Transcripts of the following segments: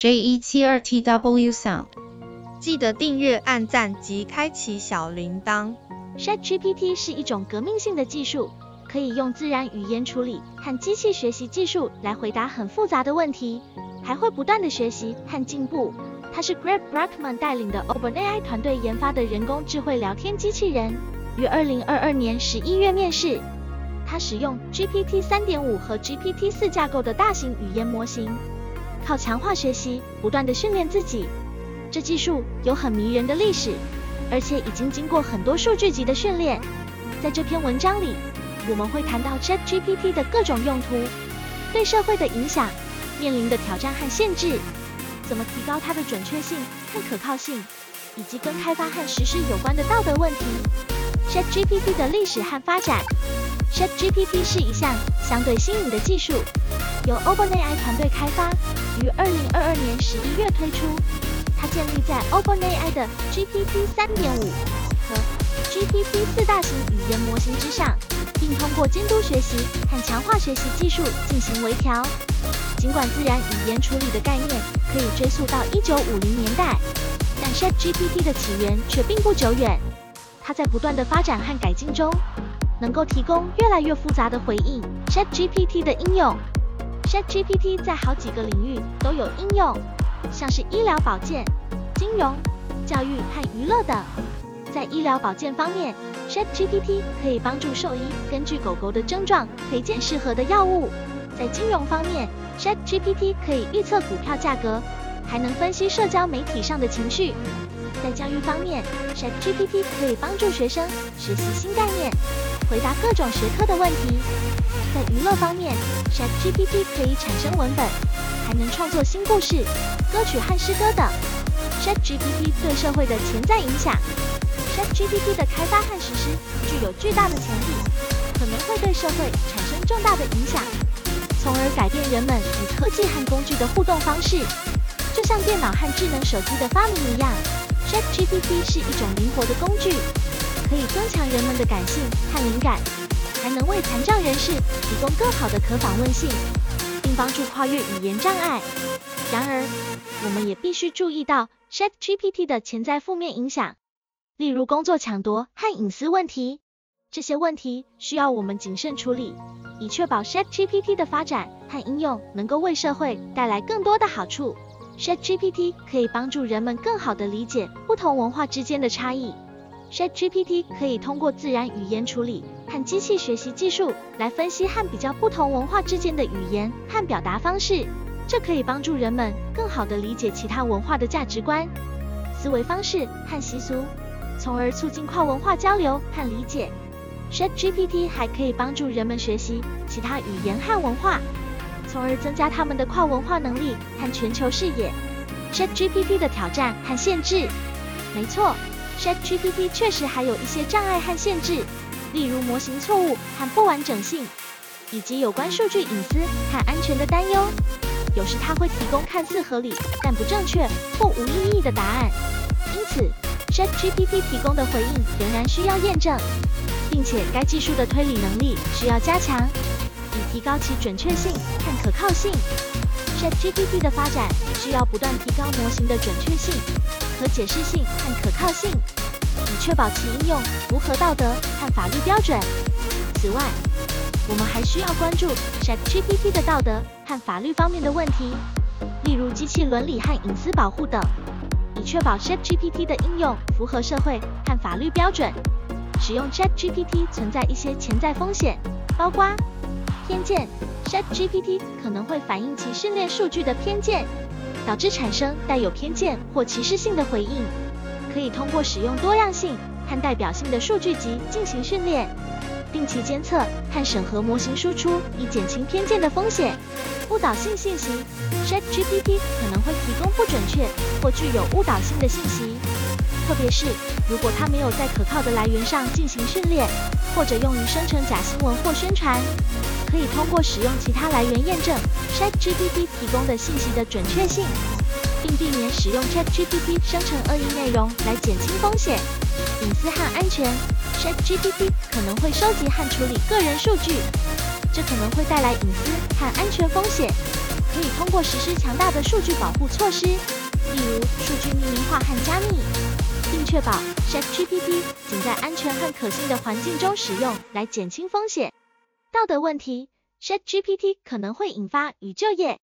J 一七二 T W Sound，记得订阅、按赞及开启小铃铛。ChatGPT 是一种革命性的技术，可以用自然语言处理和机器学习技术来回答很复杂的问题，还会不断的学习和进步。它是 Greg Brockman 带领的 OpenAI 团队研发的人工智慧聊天机器人，于二零二二年十一月面世。它使用 GPT 三点五和 GPT 四架构的大型语言模型。靠强化学习，不断的训练自己。这技术有很迷人的历史，而且已经经过很多数据集的训练。在这篇文章里，我们会谈到 ChatGPT 的各种用途、对社会的影响、面临的挑战和限制，怎么提高它的准确性和可靠性，以及跟开发和实施有关的道德问题。ChatGPT 的历史和发展。ChatGPT 是一项相对新颖的技术，由 OpenAI 团队开发。于二零二二年十一月推出，它建立在 OpenAI 的 GPT 三点五和 GPT 四大型语言模型之上，并通过监督学习和强化学习技术进行微调。尽管自然语言处理的概念可以追溯到一九五零年代，但 ChatGPT 的起源却并不久远。它在不断的发展和改进中，能够提供越来越复杂的回应。ChatGPT 的应用。ChatGPT 在好几个领域都有应用，像是医疗保健、金融、教育和娱乐等。在医疗保健方面，ChatGPT 可以帮助兽医根据狗狗的症状推荐适合的药物。在金融方面，ChatGPT 可以预测股票价格，还能分析社交媒体上的情绪。在教育方面，ChatGPT 可以帮助学生学习新概念，回答各种学科的问题。在娱乐方面，ChatGPT 可以产生文本，还能创作新故事、歌曲和诗歌等。ChatGPT 对社会的潜在影响，ChatGPT 的开发和实施具有巨大的潜力，可能会对社会产生重大的影响，从而改变人们与科技和工具的互动方式。就像电脑和智能手机的发明一样，ChatGPT 是一种灵活的工具，可以增强人们的感性和灵感。还能为残障人士提供更好的可访问性，并帮助跨越语言障碍。然而，我们也必须注意到 ChatGPT 的潜在负面影响，例如工作抢夺和隐私问题。这些问题需要我们谨慎处理，以确保 ChatGPT 的发展和应用能够为社会带来更多的好处。ChatGPT 可以帮助人们更好地理解不同文化之间的差异。ChatGPT 可以通过自然语言处理和机器学习技术来分析和比较不同文化之间的语言和表达方式，这可以帮助人们更好地理解其他文化的价值观、思维方式和习俗，从而促进跨文化交流和理解。ChatGPT 还可以帮助人们学习其他语言和文化，从而增加他们的跨文化能力和全球视野。ChatGPT 的挑战和限制，没错。ChatGPT 确实还有一些障碍和限制，例如模型错误和不完整性，以及有关数据隐私和安全的担忧。有时它会提供看似合理但不正确或无意义的答案，因此 ChatGPT 提供的回应仍然需要验证，并且该技术的推理能力需要加强，以提高其准确性和可靠性。ChatGPT 的发展需要不断提高模型的准确性。可解释性和可靠性，以确保其应用符合道德和法律标准。此外，我们还需要关注 ChatGPT 的道德和法律方面的问题，例如机器伦理和隐私保护等，以确保 ChatGPT 的应用符合社会和法律标准。使用 ChatGPT 存在一些潜在风险，包括偏见，ChatGPT 可能会反映其训练数据的偏见。导致产生带有偏见或歧视性的回应，可以通过使用多样性和代表性的数据集进行训练，定期监测和审核模型输出，以减轻偏见的风险。误导性信息，ChatGPT 可能会提供不准确或具有误导性的信息，特别是如果它没有在可靠的来源上进行训练，或者用于生成假新闻或宣传。可以通过使用其他来源验证 ChatGPT 提供的信息的准确性，并避免使用 ChatGPT 生成恶意内容来减轻风险。隐私和安全，ChatGPT 可能会收集和处理个人数据，这可能会带来隐私和安全风险。可以通过实施强大的数据保护措施，例如数据匿名化和加密，并确保 ChatGPT 仅在安全和可信的环境中使用，来减轻风险。道德问题，ChatGPT 可能会引发与就业、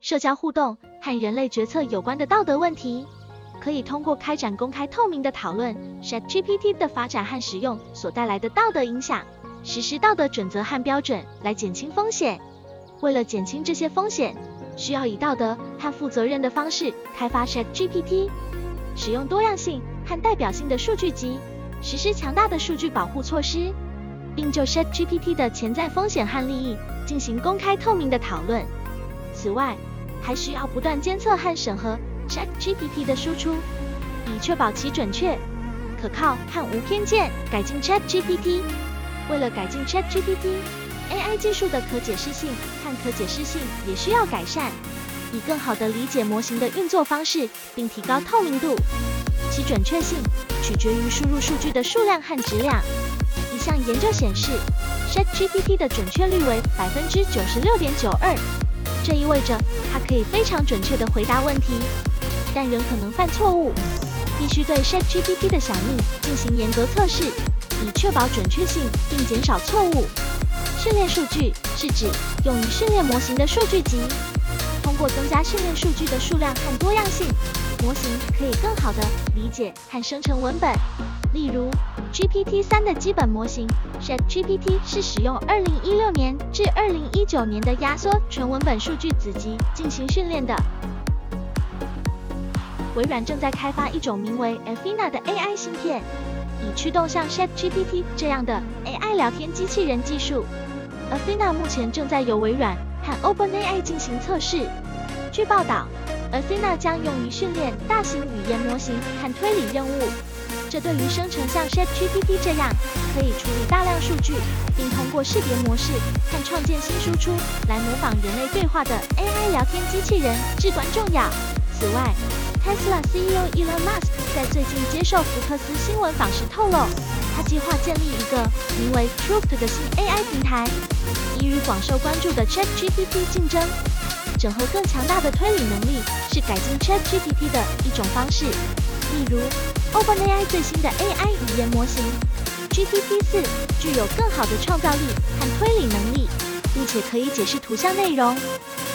社交互动和人类决策有关的道德问题。可以通过开展公开透明的讨论，ChatGPT 的发展和使用所带来的道德影响，实施道德准则和标准来减轻风险。为了减轻这些风险，需要以道德和负责任的方式开发 ChatGPT，使用多样性和代表性的数据集，实施强大的数据保护措施，并就 ChatGPT 的潜在风险和利益进行公开透明的讨论。此外，还需要不断监测和审核。ChatGPT 的输出，以确保其准确、可靠和无偏见。改进 ChatGPT，为了改进 ChatGPT，AI 技术的可解释性和可解释性也需要改善，以更好地理解模型的运作方式，并提高透明度。其准确性取决于输入数据的数量和质量。一项研究显示，ChatGPT 的准确率为百分之九十六点九二，这意味着它可以非常准确地回答问题。但仍可能犯错误，必须对 ChatGPT 的响应进行严格测试，以确保准确性并减少错误。训练数据是指用于训练模型的数据集。通过增加训练数据的数量和多样性，模型可以更好地理解和生成文本。例如，GPT-3 的基本模型 ChatGPT 是使用2016年至2019年的压缩纯文本数据子集进行训练的。微软正在开发一种名为 Athena 的 AI 芯片，以驱动像 ChatGPT 这样的 AI 聊天机器人技术。Athena 目前正在由微软和 OpenAI 进行测试。据报道，Athena 将用于训练大型语言模型和推理任务。这对于生成像 ChatGPT 这样可以处理大量数据，并通过识别模式和创建新输出来模仿人类对话的 AI 聊天机器人至关重要。此外，Tesla CEO Elon Musk 在最近接受福克斯新闻访时透露，他计划建立一个名为 Truth 的新 AI 平台，以与广受关注的 ChatGPT 竞争。整合更强大的推理能力是改进 ChatGPT 的一种方式。例如，OpenAI 最新的 AI 语言模型 GPT-4 具有更好的创造力和推理能力，并且可以解释图像内容。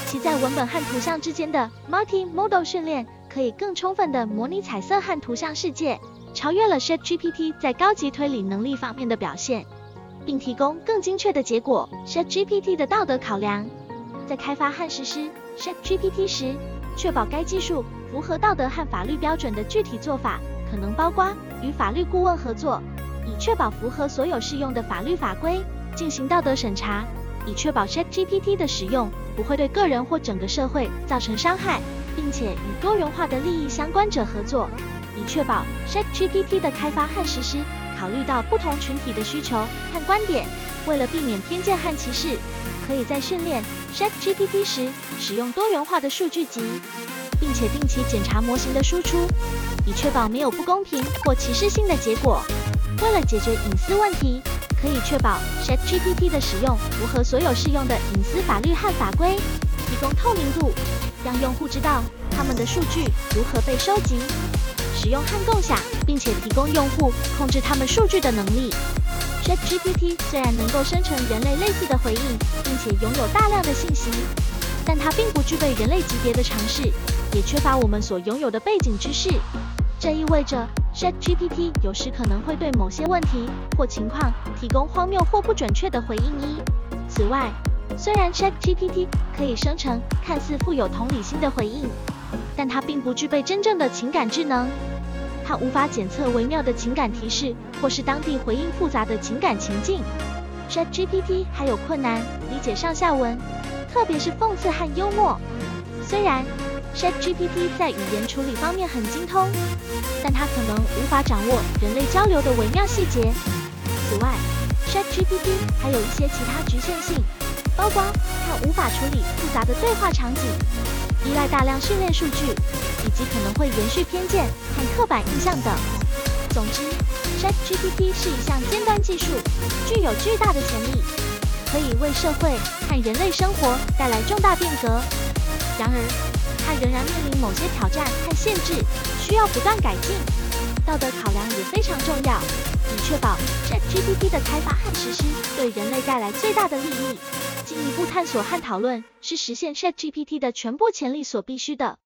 其在文本和图像之间的 Multi-modal 训练。可以更充分地模拟彩色和图像世界，超越了 ChatGPT 在高级推理能力方面的表现，并提供更精确的结果。ChatGPT 的道德考量，在开发和实施 ChatGPT 时，确保该技术符合道德和法律标准的具体做法，可能包括与法律顾问合作，以确保符合所有适用的法律法规；进行道德审查，以确保 ChatGPT 的使用不会对个人或整个社会造成伤害。并且与多元化的利益相关者合作，以确保 ChatGPT 的开发和实施考虑到不同群体的需求和观点。为了避免偏见和歧视，可以在训练 ChatGPT 时使用多元化的数据集，并且定期检查模型的输出，以确保没有不公平或歧视性的结果。为了解决隐私问题，可以确保 ChatGPT 的使用符合所有适用的隐私法律和法规，提供透明度。让用户知道他们的数据如何被收集、使用和共享，并且提供用户控制他们数据的能力。ChatGPT 虽然能够生成人类类似的回应，并且拥有大量的信息，但它并不具备人类级别的常识，也缺乏我们所拥有的背景知识。这意味着 ChatGPT 有时可能会对某些问题或情况提供荒谬或不准确的回应。一，此外。虽然 ChatGPT 可以生成看似富有同理心的回应，但它并不具备真正的情感智能。它无法检测微妙的情感提示，或是当地回应复杂的情感情境。ChatGPT 还有困难理解上下文，特别是讽刺和幽默。虽然 ChatGPT 在语言处理方面很精通，但它可能无法掌握人类交流的微妙细节。此外，ChatGPT 还有一些其他局限性。包括它无法处理复杂的对话场景，依赖大量训练数据，以及可能会延续偏见和刻板印象等。总之，ChatGPT 是一项尖端技术，具有巨大的潜力，可以为社会和人类生活带来重大变革。然而，它仍然面临某些挑战和限制，需要不断改进。道德考量也非常重要，以确保 ChatGPT 的开发和实施对人类带来最大的利益。进一步探索和讨论是实现 ChatGPT 的全部潜力所必须的。